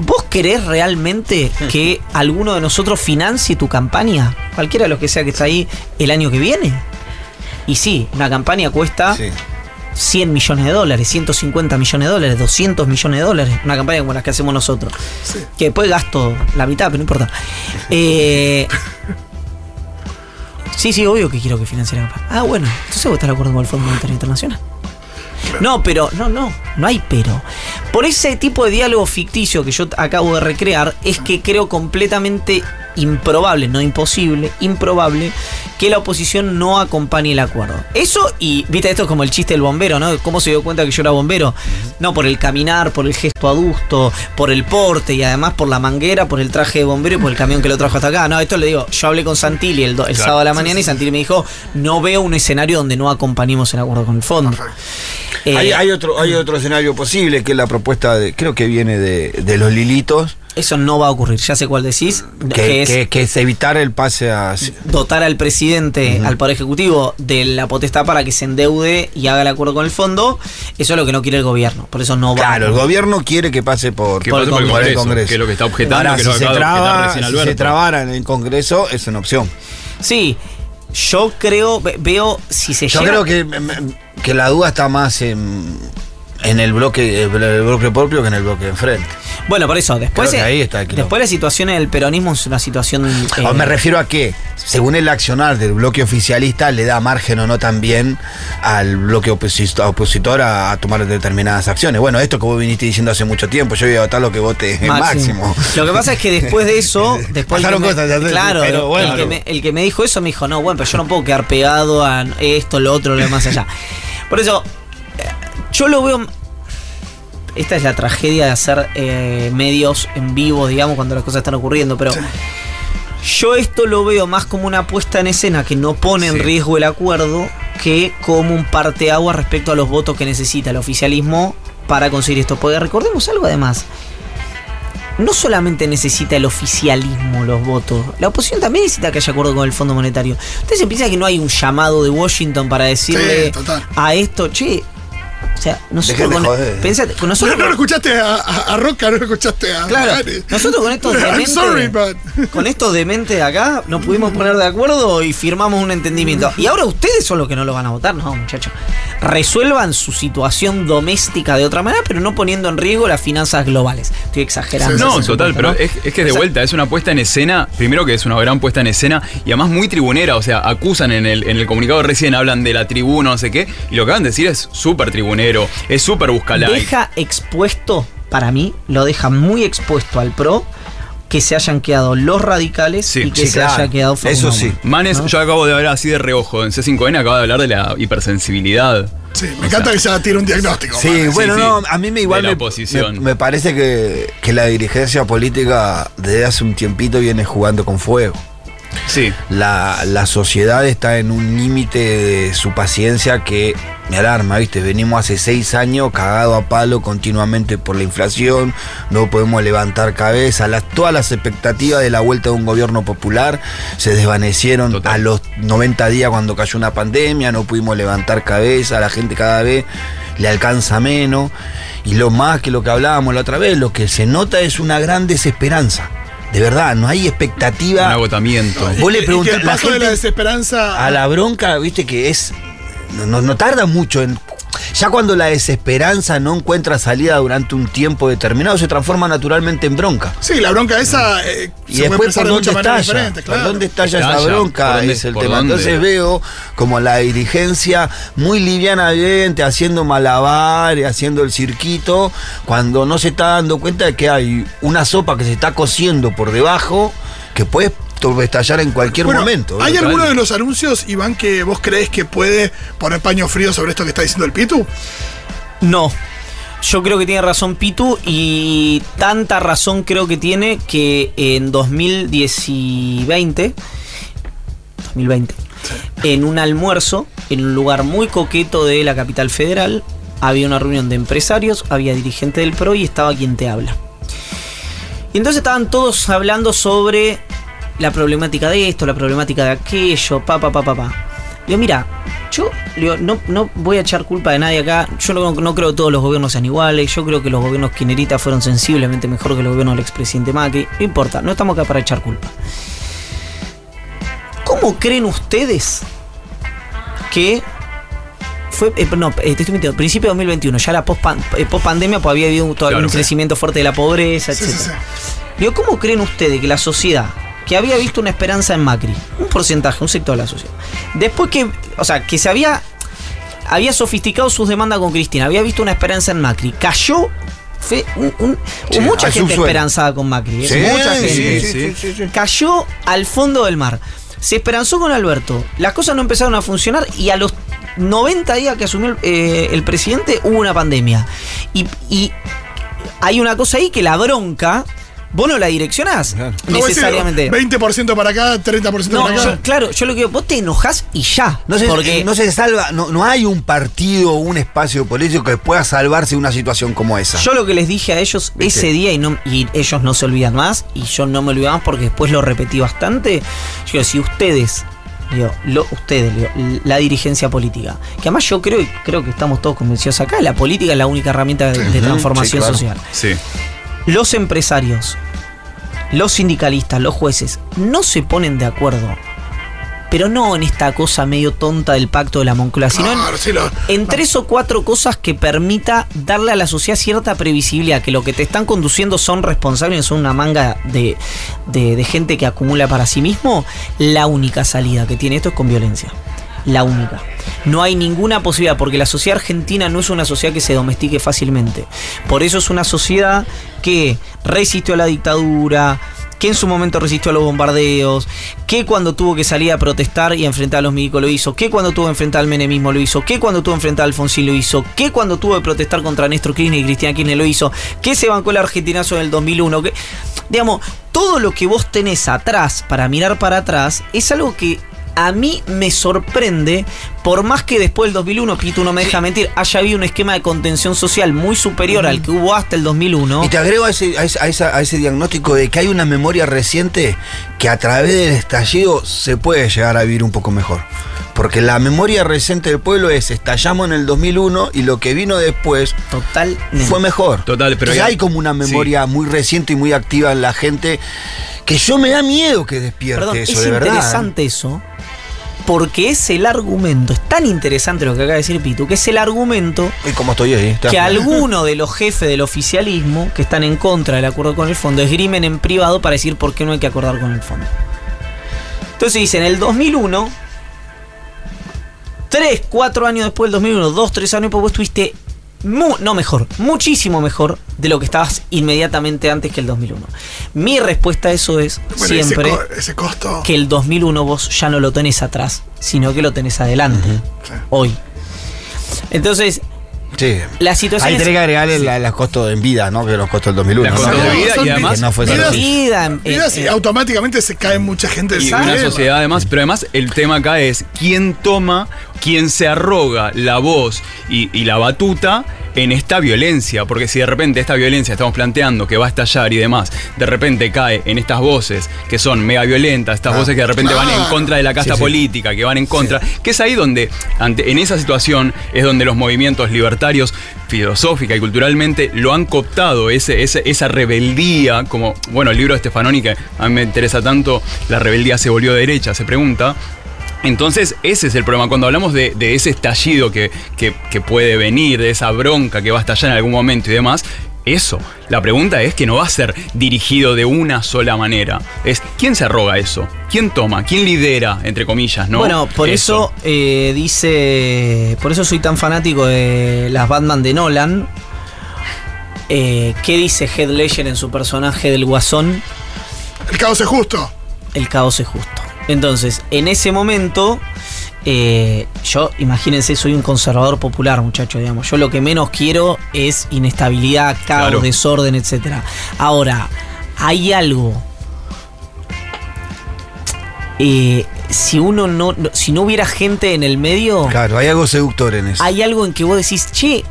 ¿Vos querés realmente que [LAUGHS] alguno de nosotros financie tu campaña? Cualquiera de los que sea que está ahí el año que viene. Y sí, una campaña cuesta Sí. 100 millones de dólares, 150 millones de dólares, 200 millones de dólares. Una campaña como las que hacemos nosotros. Que después gasto la mitad, pero no importa. Eh, [LAUGHS] sí, sí, obvio que quiero que financie la campaña. Ah, bueno, entonces voy a estar de acuerdo con el Fondo Monetario Internacional. No, pero, no, no, no hay pero. Por ese tipo de diálogo ficticio que yo acabo de recrear, es que creo completamente improbable, no imposible, improbable, que la oposición no acompañe el acuerdo. Eso, y viste, esto es como el chiste del bombero, ¿no? ¿Cómo se dio cuenta que yo era bombero? No, por el caminar, por el gesto adusto, por el porte y además por la manguera, por el traje de bombero y por el camión que lo trajo hasta acá. No, esto le digo, yo hablé con Santilli el, do- el Claro. sábado a la mañana y Santilli me dijo, no veo un escenario donde no acompañemos el acuerdo con el fondo. Eh, hay, hay otro, hay otro escenario posible que es la propuesta de, creo que viene de, de los Lilitos, Eso no va a ocurrir, ya sé cuál decís, que, que, es que- que es evitar el pase a. dotar al presidente, al Poder Ejecutivo, de la potestad para que se endeude y haga el acuerdo con el fondo. Eso es lo que no quiere el gobierno, por eso no va Claro, el gobierno quiere que pase por, Que pase por el Congreso, que es lo que está objetando, Ahora, que si se traba, si se trabara en el Congreso, es una opción. Sí, yo creo, ve- veo si se Yo llega... creo que, que la duda está más en, en el bloque, el, el bloque propio que en el bloque enfrente. Bueno, por eso, después, eh, ahí está después la situación en el peronismo es una situación... eh, Ah, me refiero a que, según el accionar del bloque oficialista, le da margen o no también al bloque oposi- opositor a, a tomar determinadas acciones. Bueno, esto que vos viniste diciendo hace mucho tiempo, yo voy a votar lo que vote máximo. Lo que pasa es que después de eso, [LAUGHS] después Pasaron me- cosas, ya claro, pero el, que me, el que me dijo eso me dijo, no, bueno, pero yo no puedo quedar pegado a esto, lo otro, lo demás allá. Por eso, eh, yo lo veo. Esta es la tragedia de hacer eh, medios en vivo, digamos, cuando las cosas están ocurriendo, pero yo esto lo veo más como una puesta en escena que no pone en riesgo el acuerdo que como un parteaguas respecto a los votos que necesita el oficialismo para conseguir esto. Porque recordemos algo además. No solamente necesita el oficialismo los votos, la oposición también necesita que haya acuerdo con el Fondo Monetario. Ustedes se piensan que no hay un llamado de Washington para decirle Sí, a esto, che, o sea, nosotros con, joder. pensate, con No, nosotros no lo escuchaste a, a- a Roca, no lo escuchaste a. Claro, nosotros con estos [LAUGHS] dementes, sorry, but- con estos dementes de acá nos pudimos poner de acuerdo y firmamos un entendimiento. Y ahora ustedes son los que no lo van a votar, no, muchachos. Resuelvan su situación doméstica de otra manera, pero no poniendo en riesgo las finanzas globales. Estoy exagerando. Sí, No, total, ¿no? pero es, es que de O sea, vuelta es una puesta en escena, primero que es una gran puesta en escena y además muy tribunera, o sea, acusan en el, en el comunicado recién, hablan de la tribuna, no sé qué, y lo que van a decir es súper tribunero, es súper buscalike. Deja expuesto, para mí, lo deja muy expuesto al PRO que se hayan quedado los radicales Sí, y que sí, se claro. haya quedado Eso Fernando. sí. Manes, ¿No? yo acabo de hablar así de reojo, en C5N acaba de hablar de la hipersensibilidad. Sí, me encanta que ya tire un diagnóstico. Sí, man. bueno, sí. no, a mí me igual De la me, oposición. me- me parece que, que la dirigencia política desde hace un tiempito viene jugando con fuego. Sí, La, la sociedad está en un límite de su paciencia que me alarma, ¿viste? Venimos hace seis años cagado a palo continuamente por la inflación, no podemos levantar cabeza, las, todas las expectativas de la vuelta de un gobierno popular se desvanecieron Total. a los 90 días cuando cayó una pandemia, no pudimos levantar cabeza, la gente cada vez le alcanza menos, y lo más que lo que hablábamos la otra vez, lo que se nota es una gran desesperanza. De verdad, no hay un expectativa. agotamiento. Vos Y- le y que preguntás- el la paso de la gente- desesperanza. a la bronca, viste que es. No, no- no tarda mucho en. Ya cuando la desesperanza no encuentra salida durante un tiempo determinado, se transforma naturalmente en bronca. Sí, la bronca esa. eh, Y se puede después expresar por de dónde maneras estalla, diferentes, por claro. dónde estalla esa bronca ¿por dónde- es el tema. dónde? Entonces veo como la dirigencia muy livianamente haciendo malabares, haciendo el cirquito, cuando no se está dando cuenta de que hay una sopa que se está cociendo por debajo que puede estallar en cualquier Bueno, momento. ¿Hay alguno de los anuncios, Iván, que vos crees que puede poner paño frío sobre esto que está diciendo el Pitu? No. Yo creo que tiene razón Pitu y tanta razón creo que tiene que en 2020, 2020 en un almuerzo en un lugar muy coqueto de la capital federal había una reunión de empresarios, había dirigente del PRO y estaba quien te habla. Y entonces estaban todos hablando sobre la problemática de esto, la problemática de aquello, pa, pa, pa, pa, pa. Digo, mira, yo digo, no, no voy a echar culpa de nadie acá. Yo no, no creo que todos los gobiernos sean iguales. Yo creo que los gobiernos kirchneristas fueron sensiblemente mejor que los gobiernos del expresidente Macri. No importa, no estamos acá para echar culpa. ¿Cómo creen ustedes que fue, eh, no, eh, te estoy mintiendo, principio de 2021, ya la post, pandemia, pues había habido un, todavía Claro. un crecimiento fuerte de la pobreza, Sí, etc. sí, sí. Digo, ¿cómo creen ustedes que la sociedad, que había visto una esperanza en Macri, un porcentaje, un sector de la sociedad, después que, o sea, que se había, había sofisticado sus demandas con Cristina, había visto una esperanza en Macri, cayó, fue un, un- Sí, mucha gente subsuelo. esperanzada con Macri, ¿eh? Sí, mucha gente sí, cayó al fondo del mar. Se esperanzó con Alberto. Las cosas no empezaron a funcionar y a los 90 días que asumió el, eh, el presidente hubo una pandemia. Y, y hay una cosa ahí que la bronca, vos no la direccionás Claro. No, vos decís, necesariamente. 20% para acá, 30% No, para acá. yo- claro, yo lo que digo, vos te enojás y ya. No se, porque no se salva, no, no hay un partido o un espacio político que pueda salvarse de una situación como esa. Yo lo que les dije a ellos ¿Viste? ese día y, no, y ellos no se olvidan más, y yo no me olvido más porque después lo repetí bastante. Yo digo, si ustedes, digo, lo- ustedes, digo, la dirigencia política, que además yo creo y creo que estamos todos convencidos acá, la política es la única herramienta de, transformación sí, claro. social. Sí. Los empresarios, los sindicalistas, los jueces, no se ponen de acuerdo pero no en esta cosa medio tonta del pacto de la Moncloa, sino lo- en tres o cuatro cosas que permita darle a la sociedad cierta previsibilidad, que lo que te están conduciendo son responsables, son una manga de, de- de gente que acumula para sí mismo, la única salida que tiene esto es con violencia. La única. No hay ninguna posibilidad, porque la sociedad argentina no es una sociedad que se domestique fácilmente. Por eso es una sociedad que resistió a la dictadura, que en su momento resistió a los bombardeos, que cuando tuvo que salir a protestar y enfrentar a los milicos lo hizo, que cuando tuvo que enfrentar al menemismo lo hizo, que cuando tuvo que enfrentar a Alfonsín lo hizo, que cuando tuvo que protestar contra Néstor Kirchner y Cristina Kirchner lo hizo, que se bancó el argentinazo en el 2001, que, digamos, todo lo que vos tenés atrás para mirar para atrás es algo que a mí me sorprende, por más que después del 2001, Pito no me deja mentir, haya habido un esquema de contención social muy superior al que hubo hasta el 2001. Y te agrego a ese, a, ese, a esa- a ese diagnóstico de que hay una memoria reciente que a través del estallido se puede llegar a vivir un poco mejor. Porque la memoria reciente del pueblo es estallamos en el 2001 y lo que vino después fue mejor. Total, pero ya- hay como una memoria muy reciente y muy activa en la gente que yo me da miedo que despierte Perdón, eso, es de verdad. ¿eh? interesante eso. Porque es el argumento, es tan interesante lo que acaba de decir Pitu, que es el argumento Y como estoy ahí. ¿te das que alguno [LAUGHS] de los jefes del oficialismo que están en contra del acuerdo con el fondo esgrimen en privado para decir por qué no hay que acordar con el fondo. Entonces dicen, en el 2001, 3, 4 años después del 2001, 2, 3 años después, vos estuviste, mu- no mejor, muchísimo mejor de lo que estabas inmediatamente antes que el 2001. Mi respuesta a eso es Bueno, ese siempre co- ese, costo. que el 2001 vos ya no lo tenés atrás, sino que lo tenés adelante, hoy. Entonces, Sí. la situación Ahí es- tenés que agregarle la- los costos en vida, ¿no? Que los costos del 2001. La ¿no? costa de No, vida son y además que no fue vidas- así. vida, eh, vidas eh, automáticamente se cae mucha gente del Y una sociedad además, pero además el tema acá es quién toma, quién se arroga la voz y, y la batuta en esta violencia, porque si de repente esta violencia estamos planteando que va a estallar y demás, de repente cae en estas voces que son mega violentas, estas Ah, voces que de repente van en claro. contra de la casta Sí, sí. política, que van en contra, que es ahí donde, ante, en esa situación, es donde los movimientos libertarios filosófica y culturalmente lo han cooptado, ese, ese- esa rebeldía, como, bueno, el libro de Stefanoni, que a mí me interesa tanto, la rebeldía se volvió derecha, se pregunta. Entonces, ese es el problema. Cuando hablamos de, de ese estallido que, que- que puede venir, de esa bronca que va a estallar en algún momento y demás, eso. La pregunta es que no va a ser dirigido de una sola manera. Es quién se arroga eso, quién toma, quién lidera, entre comillas, ¿no? Bueno, por eso, eh, dice. Por eso soy tan fanático de las Batman de Nolan. Eh, ¿Qué dice Heath Ledger en su personaje del Guasón? El caos es justo. El caos es justo. Entonces, en ese momento, eh, yo, imagínense, soy un conservador popular, muchacho, digamos. Yo lo que menos quiero es inestabilidad, caos, Claro. desorden, etc. Ahora, hay algo. eh, si uno no, no- si no hubiera gente en el medio, Claro, hay algo seductor en eso. hay algo en que vos decís, che,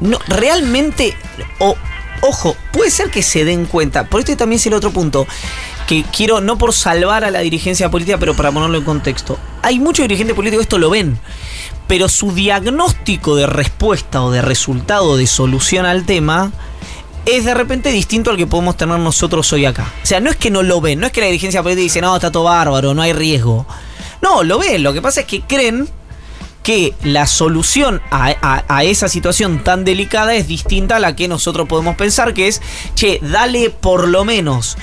no, realmente, o, ojo, puede ser que se den cuenta, por esto también es el otro punto, que quiero, no por salvar a la dirigencia política, pero para ponerlo en contexto, hay muchos dirigentes políticos esto lo ven, pero su diagnóstico de respuesta o de resultado, de solución al tema, es de repente distinto al que podemos tener nosotros hoy acá. O sea, no es que no lo ven, no es que la dirigencia política dice, no, está todo bárbaro, no hay riesgo. No, lo ven, lo que pasa es que creen que la solución a- a esa situación tan delicada es distinta a la que nosotros podemos pensar, que es, che, dale por lo menos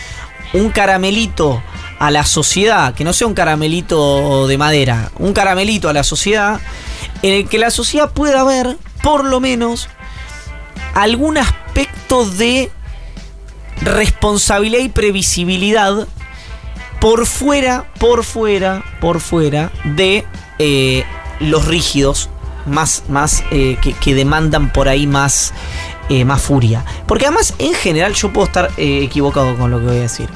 un caramelito a la sociedad, que no sea un caramelito de madera, un caramelito a la sociedad, en el que la sociedad pueda ver, por lo menos, algún aspecto de responsabilidad y previsibilidad por fuera, por fuera, por fuera de eh, los rígidos más, más eh, que, que demandan por ahí más, eh, más furia. Porque además, en general, yo puedo estar eh, equivocado con lo que voy a decir.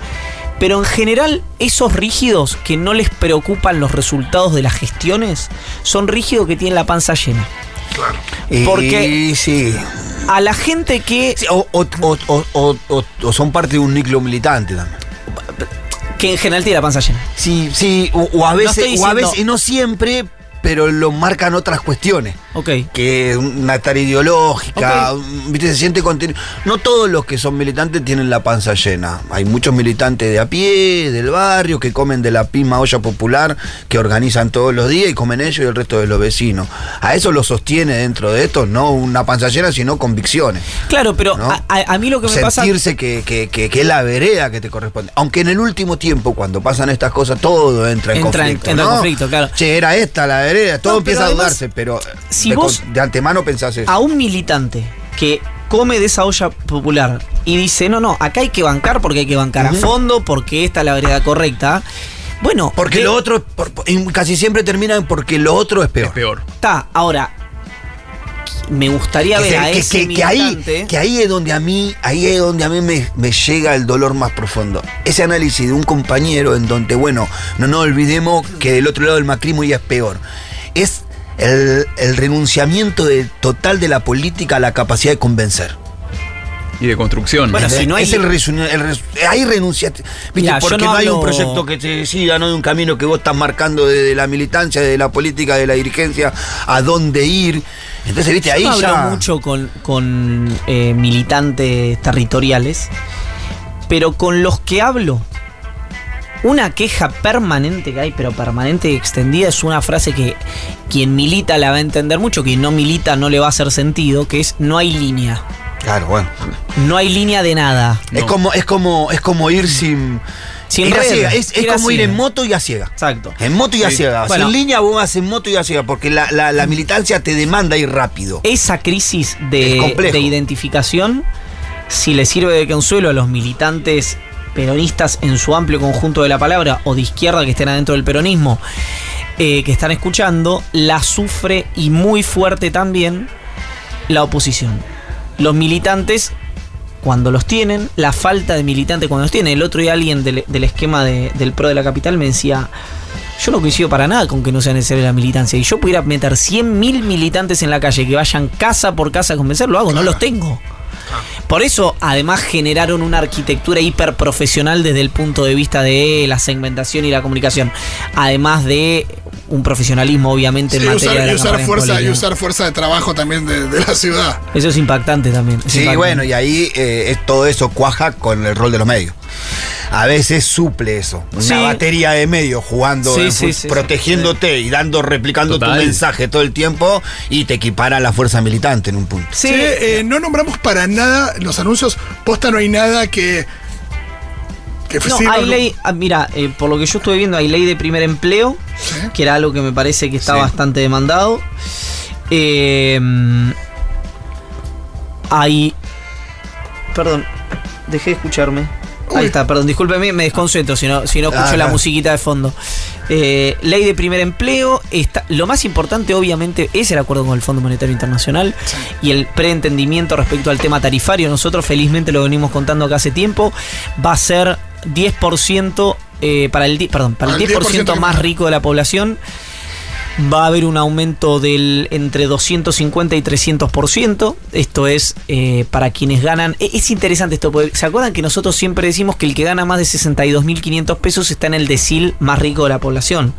Pero en general, esos rígidos que no les preocupan los resultados de las gestiones son rígidos que tienen la panza llena. Y porque- sí. A la gente que, Sí, o, o- o- o- o- o- o son parte de un núcleo militante también. que en general tiene la panza llena. Sí, sí, o, o a No veces, o a veces, y no siempre, pero lo marcan otras cuestiones. Que una tarea ideológica, ¿viste? se siente contenido. No todos los que son militantes tienen la panza llena. Hay muchos militantes de a pie, del barrio, que comen de la misma olla popular, que organizan todos los días y comen ellos y el resto de los vecinos. A eso lo sostiene dentro de esto, no una panza llena, sino convicciones. Claro, pero ¿no? a, a- mí lo que me pasa. Sentirse que, que, que- que es la vereda que te corresponde. Aunque en el último tiempo, cuando pasan estas cosas, todo entra en Entra en- conflicto. entra en conflicto, claro. Che, era esta la vereda, todo No, empieza a dudarse, pero si de, vos- de antemano pensás eso. a un militante que come de esa olla popular y dice, no, no, acá hay que bancar porque hay que bancar a fondo, porque esta es la vereda correcta. Bueno, Porque de- lo otro, por- casi siempre termina en porque lo otro es peor. Es peor. está. Ahora, me gustaría Que, ver a que- ese que- que ahí, que ahí es donde a mí, ahí es donde a mí me, me llega el dolor más profundo. Ese análisis de un compañero en donde, bueno, no nos olvidemos que del otro lado del macrismo ya es peor. Es el, el renunciamiento de- total de la política a la capacidad de convencer. Y de construcción. Bueno, si no hay- es el, el ahí renuncia. ¿Viste? Porque no no, hay un proyecto que te siga, no hay un camino que vos estás marcando desde la militancia, desde la política, de la dirigencia, a dónde ir. Entonces, viste, ahí Yo ya. hablo mucho con, con, eh, militantes territoriales, pero con los que hablo, una queja permanente que hay, pero permanente y extendida, es una frase que quien milita la va a entender mucho, quien no milita no le va a hacer sentido, que es no hay línea. Claro, bueno. No hay línea de nada. Es No. como, es como, es como ir sin. Sin ir a ciega. Es, es ir a como ir en moto y a ciega. Exacto. En moto y a ciega. Bueno. Sin línea vos vas en moto y a ciega, porque la, la- la militancia te demanda ir rápido. Esa crisis de, de identificación, si le sirve de consuelo a los militantes peronistas en su amplio conjunto de la palabra o de izquierda que estén adentro del peronismo, eh, que están escuchando, la sufre y muy fuerte también la oposición. Los militantes, cuando los tienen, la falta de militantes cuando los tienen. El otro día alguien del, esquema de- del PRO de la capital me decía, yo no coincido para nada con que no sea necesaria la militancia. Y yo pudiera meter 100.000 militantes en la calle que vayan casa por casa a convencer, lo hago, no los tengo. Por eso, además, generaron una arquitectura hiperprofesional desde el punto de vista de la segmentación y la comunicación. Además de un profesionalismo, obviamente, Sí, en materia usar, de y usar fuerza, y usar fuerza de trabajo también de, de la ciudad. Eso es impactante también. es Sí, impactante. bueno, y ahí eh, es- todo eso cuaja con el rol de los medios. A veces suple eso. Una Sí. batería de medios jugando, Sí, en sí, fu- sí, protegiéndote y dando, replicando Total. tu mensaje todo el tiempo y te equipara a la fuerza militante en un punto. Sí, eh, no nombramos para nada los anuncios. Posta no hay nada que. Que No, hay ley, ah, mira, eh, por lo que yo estuve viendo, hay ley de primer empleo, Sí. que era algo que me parece que está Sí. bastante demandado. Eh, hay. Perdón, dejé de escucharme. Uy. Ahí está, perdón, discúlpeme, me desconcentro si no, si no escucho Ah, la musiquita de fondo. Eh, ley de primer empleo. Está, lo más importante, obviamente, es el acuerdo con el Fondo Monetario Internacional y el preentendimiento respecto al tema tarifario. Nosotros, felizmente, lo venimos contando acá hace tiempo. Va a ser 10% eh, para el, perdón, para el Para el 10% 10% más rico de la población. Va a haber un aumento del entre 250 y 300%. Esto es eh, para quienes ganan. e- Es interesante esto, porque ¿se acuerdan que nosotros siempre decimos que el que gana más de 62.500 pesos está en el decil más rico de la población?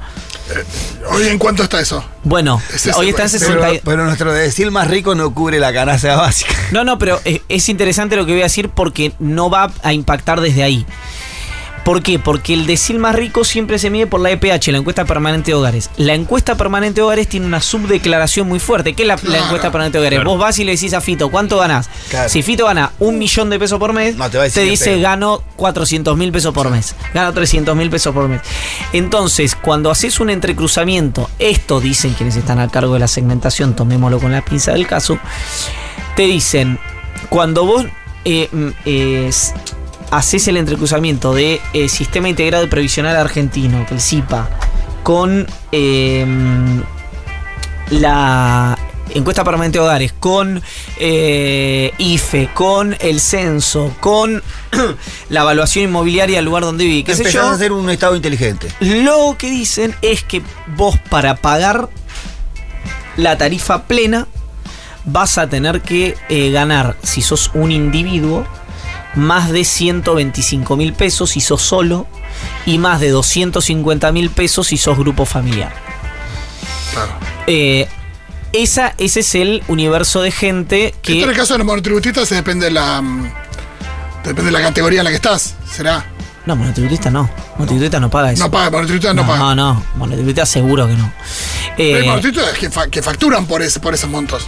Hoy, ¿en cuánto está eso? Bueno, Es ese, hoy está en pues, 60. Pero, pero nuestro decir más rico no cubre la canasta básica. No, no, pero eh, es interesante lo que voy a decir porque no va a impactar desde ahí. ¿Por qué? Porque el decil más rico siempre se mide por la EPH, la encuesta permanente de hogares. La encuesta permanente de hogares tiene una subdeclaración muy fuerte. ¿Qué es la, encuesta permanente de hogares? claro. Vos vas y le decís a Fito, ¿cuánto ganás? Claro. Si Fito gana un millón de pesos por mes, No, te dice gano 400 mil pesos por mes. Gano 300 mil pesos por mes. Entonces, cuando haces un entrecruzamiento, esto dicen quienes están a cargo de la segmentación, tomémoslo con la pinza del caso, te dicen, cuando vos eh, mm, eh, haces el entrecruzamiento de eh, Sistema Integrado Previsional Argentino, el SIPA, con eh, la encuesta permanente de hogares, con eh, IFE, con el censo, con [CLEARS THROAT] la evaluación inmobiliaria del lugar donde viví, qué sé Empezás yo. a hacer un estado inteligente. Lo que dicen es que vos para pagar la tarifa plena vas a tener que eh, ganar, si sos un individuo, más de 125 mil pesos si sos solo y más de 250 mil pesos si sos grupo familiar. Claro. Eh, esa, ese es el universo de gente Esto en que. el caso de los monotributistas se depende de la. mm, Depende de la categoría en la que estás. ¿Será? No, monotributista no. Monotributista no paga eso. No paga, monotributistas no, pagan. No, no, monotributista seguro que no. Pero Eh, hay monotributistas que, fa- que facturan por, ese, por esos montos.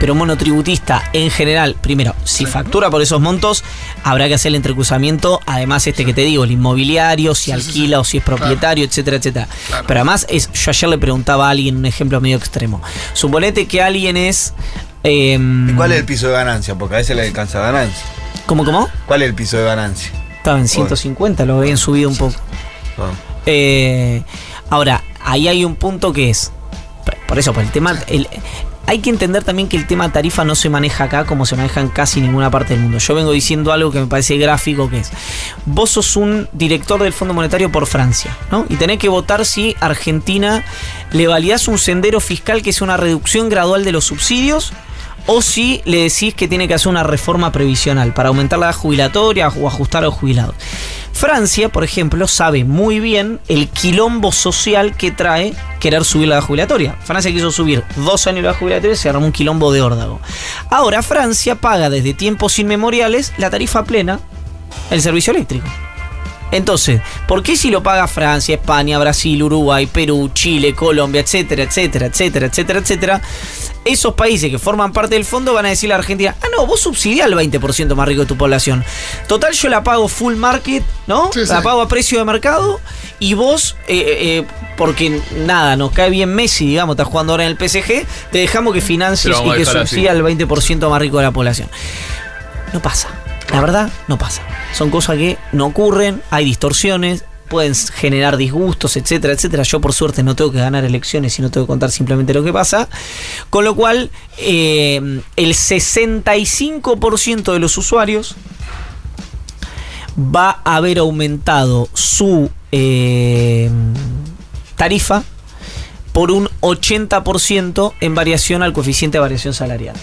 Pero monotributista en general, primero, si factura por esos montos, habrá que hacer el entrecruzamiento, además este que te digo, el inmobiliario, si alquila o si es propietario, etcétera, etcétera. Pero además es, yo ayer le preguntaba a alguien un ejemplo medio extremo. Suponete que alguien es em, ¿Y cuál es el piso de ganancia? Porque a veces le alcanza ganancia. ¿Cómo, cómo? ¿Cuál es el piso de ganancia? Estaba en 150, lo habían subido un poco. Eh, ahora, ahí hay un punto que es. Por eso, por el tema. el- hay que entender también que el tema tarifa no se maneja acá como se maneja en casi ninguna parte del mundo. Yo vengo diciendo algo que me parece gráfico, que es. Vos sos un director del Fondo Monetario por Francia, ¿no? Y tenés que votar si Argentina le validás un sendero fiscal que es una reducción gradual de los subsidios o si le decís que tiene que hacer una reforma previsional para aumentar la edad jubilatoria o ajustar a los jubilados. Francia, por ejemplo, sabe muy bien el quilombo social que trae querer subir la edad jubilatoria. Francia quiso subir dos años la edad jubilatoria y se armó un quilombo de órdago. Ahora Francia paga desde tiempos inmemoriales la tarifa plena, el servicio eléctrico. Entonces, ¿por qué si lo paga Francia, España, Brasil, Uruguay, Perú, Chile, Colombia, etcétera, etcétera, etcétera, etcétera, etcétera? Esos países que forman parte del fondo van a decirle a Argentina, ah, no, vos subsidiás al 20% más rico de tu población. Total, yo la pago full market, ¿no? Sí, sí. La pago a precio de mercado y vos, eh, eh, porque nada, nos cae bien Messi, digamos, está jugando ahora en el PSG, te dejamos que financies y que subsidia al 20% más rico de la población. No pasa. La verdad, no pasa. Son cosas que no ocurren, hay distorsiones, pueden generar disgustos, etcétera, etcétera. Yo por suerte no tengo que ganar elecciones y no tengo que contar simplemente lo que pasa. Con lo cual, eh, el 65% de los usuarios va a haber aumentado su eh, tarifa por un 80% en variación al coeficiente de variación salarial.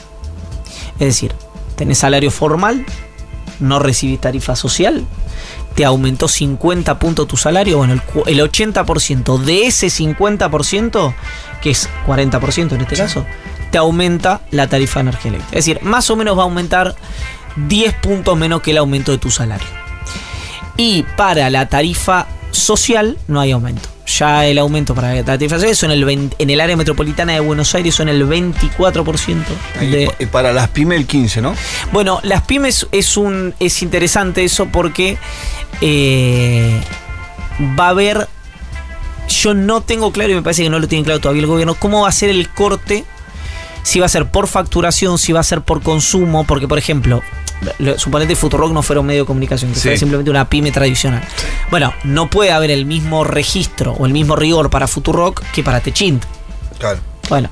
Es decir, tenés salario formal, no recibís tarifa social, te aumentó 50 puntos tu salario, bueno, el, el 80% de ese 50%, que es 40% en este caso, te aumenta la tarifa de energía eléctrica. Es decir, más o menos va a aumentar 10 puntos menos que el aumento de tu salario. Y para la tarifa social no hay aumento. Ya el aumento para tarifa social son el 20 en el área metropolitana de Buenos Aires son el 24% y, de, y para las pymes el 15, ¿no? bueno, las pymes es un es interesante eso porque eh, va a haber. Yo no tengo claro y me parece que no lo tiene claro todavía el gobierno cómo va a ser el corte. Si va a ser por facturación, si va a ser por consumo, porque por ejemplo, lo- suponete Futurock no fuera un medio de comunicación, que Sí. fuera simplemente una pyme tradicional. Bueno, no puede haber el mismo registro o el mismo rigor para Futurock que para Techint. Claro. Bueno,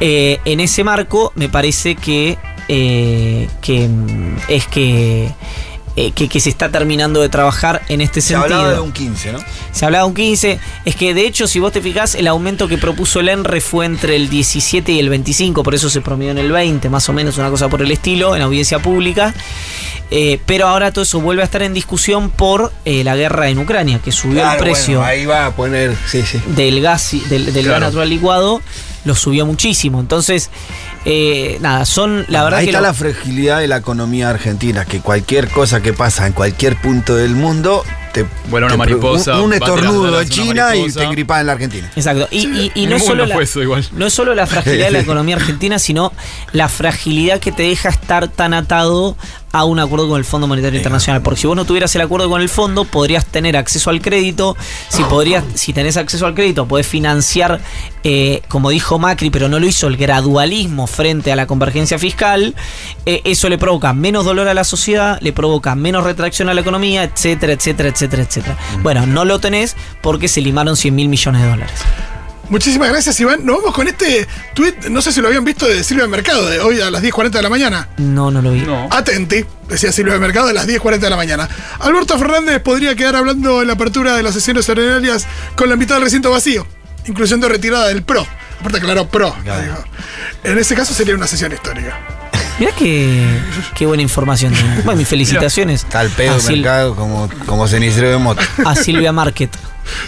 eh, en ese marco me parece que, eh, que mm, es que, eh, que, que se está terminando de trabajar en este Se sentido. hablaba de un 15, ¿no? Se hablaba de un 15. Es que de hecho, si vos te fijás, el aumento que propuso el ENRE fue entre el 17 y el 25, por eso se promedió en el 20, más o menos, una cosa por el estilo, en audiencia pública. Eh, pero ahora todo eso vuelve a estar en discusión por eh, la guerra en Ucrania, que subió Claro, el precio bueno, ahí va a poner, sí, sí. del gas y- del, del gas natural licuado lo subió muchísimo. Entonces, eh, nada, son la verdad Ahí que está lo- la fragilidad de la economía argentina, que cualquier cosa que pasa en cualquier punto del mundo, te, Vuela una te- mariposa, un, estornudo en China y te engripas en la Argentina. Exacto. Y, y- y en no, es solo mundo la, fue eso igual. no es solo la fragilidad de la [LAUGHS] economía argentina, sino la fragilidad que te deja estar tan atado a un acuerdo con el Fondo Monetario Internacional. Porque si vos no tuvieras el acuerdo con el fondo, podrías tener acceso al crédito. Si podrías, si tenés acceso al crédito, podés financiar, eh, como dijo Macri, pero no lo hizo, el gradualismo frente a la convergencia fiscal. Eh, eso le provoca menos dolor a la sociedad, le provoca menos retracción a la economía, etcétera, etcétera, etcétera, etcétera. Bueno, no lo tenés porque se limaron 100 mil millones de dólares. Muchísimas gracias, Iván. Nos vamos con este tweet, no sé si lo habían visto, de Silvia Mercado, de hoy a las 10.40 de la mañana. No, no lo vi. No. Atenti, decía Silvia Mercado a las 10.40 de la mañana. Alberto Fernández podría quedar hablando en la apertura de las sesiones ordinarias con la mitad del recinto vacío, incluyendo retirada del PRO. Aparte, claro, PRO. Claro. En ese caso sería una sesión histórica. [LAUGHS] Mirá qué, qué buena información. Bueno, mis felicitaciones el pedo mercado como, como cenicero de moto. a Silvia Market.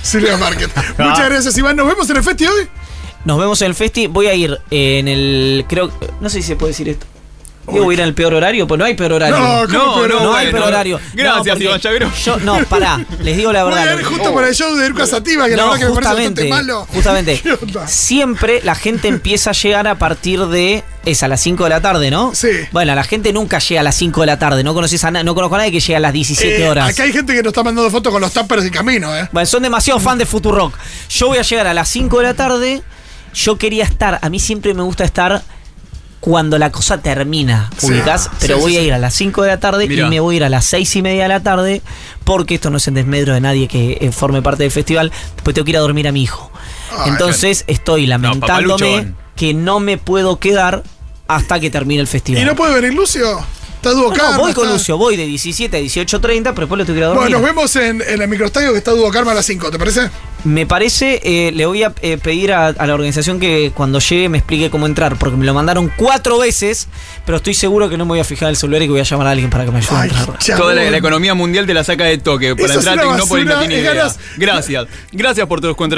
Silvia Market. [LAUGHS] Muchas gracias, Iván. Nos vemos en el festi hoy. Nos vemos en el festi. Voy a ir en el. Creo. No sé si se puede decir esto. Digo, voy a ir en el peor horario. Pues no hay peor horario. No, ¿cómo No, peor no, No hay peor horario. Gracias, Iván. Yo, no, pará, les digo la Voy verdad. a ir justo para el show de Erika Sativa, que la No, verdad que me parece justamente, malo. justamente. [LAUGHS] ¿Qué? Siempre la gente empieza a llegar a partir de. Es a las 5 de la tarde, ¿no? Sí. Bueno, la gente nunca llega a las 5 de la tarde. No conoces a no conozco a nadie que llegue a las 17 Eh, horas. Acá hay gente que nos está mandando fotos con los tuppers en camino, ¿eh? Bueno, son demasiado fan de Futurock. Yo voy a llegar a las 5 de la tarde. Yo quería estar, a mí siempre me gusta estar cuando la cosa termina, Sí. ubicás, pero Sí, voy sí, a ir a las 5 de la tarde Mirá. y me voy a ir a las 6 y media de la tarde, porque esto no es en desmedro de nadie que eh, forme parte del festival, pues tengo que ir a dormir a mi hijo. Ay, Entonces estoy lamentándome que no me puedo quedar hasta que termine el festival. ¿Y no puede venir Lucio? Está No, voy con está- Lucio, voy de 17 a 18.30, pero después lo a dormir. Bueno, nos vemos en, en el microestadio que está Duo Karma a las 5, ¿te parece? Me parece, eh, le voy a eh, pedir a, a la organización que cuando llegue me explique cómo entrar, porque me lo mandaron cuatro veces, pero estoy seguro que no me voy a fijar el celular y que voy a llamar a alguien para que me ayude a Ay, entrar. chabón. Toda la, la economía mundial te la saca de toque. Para Eso es entrar a Tecnópolis no tiene es idea. ganas- Gracias. Gracias por tus contradicciones.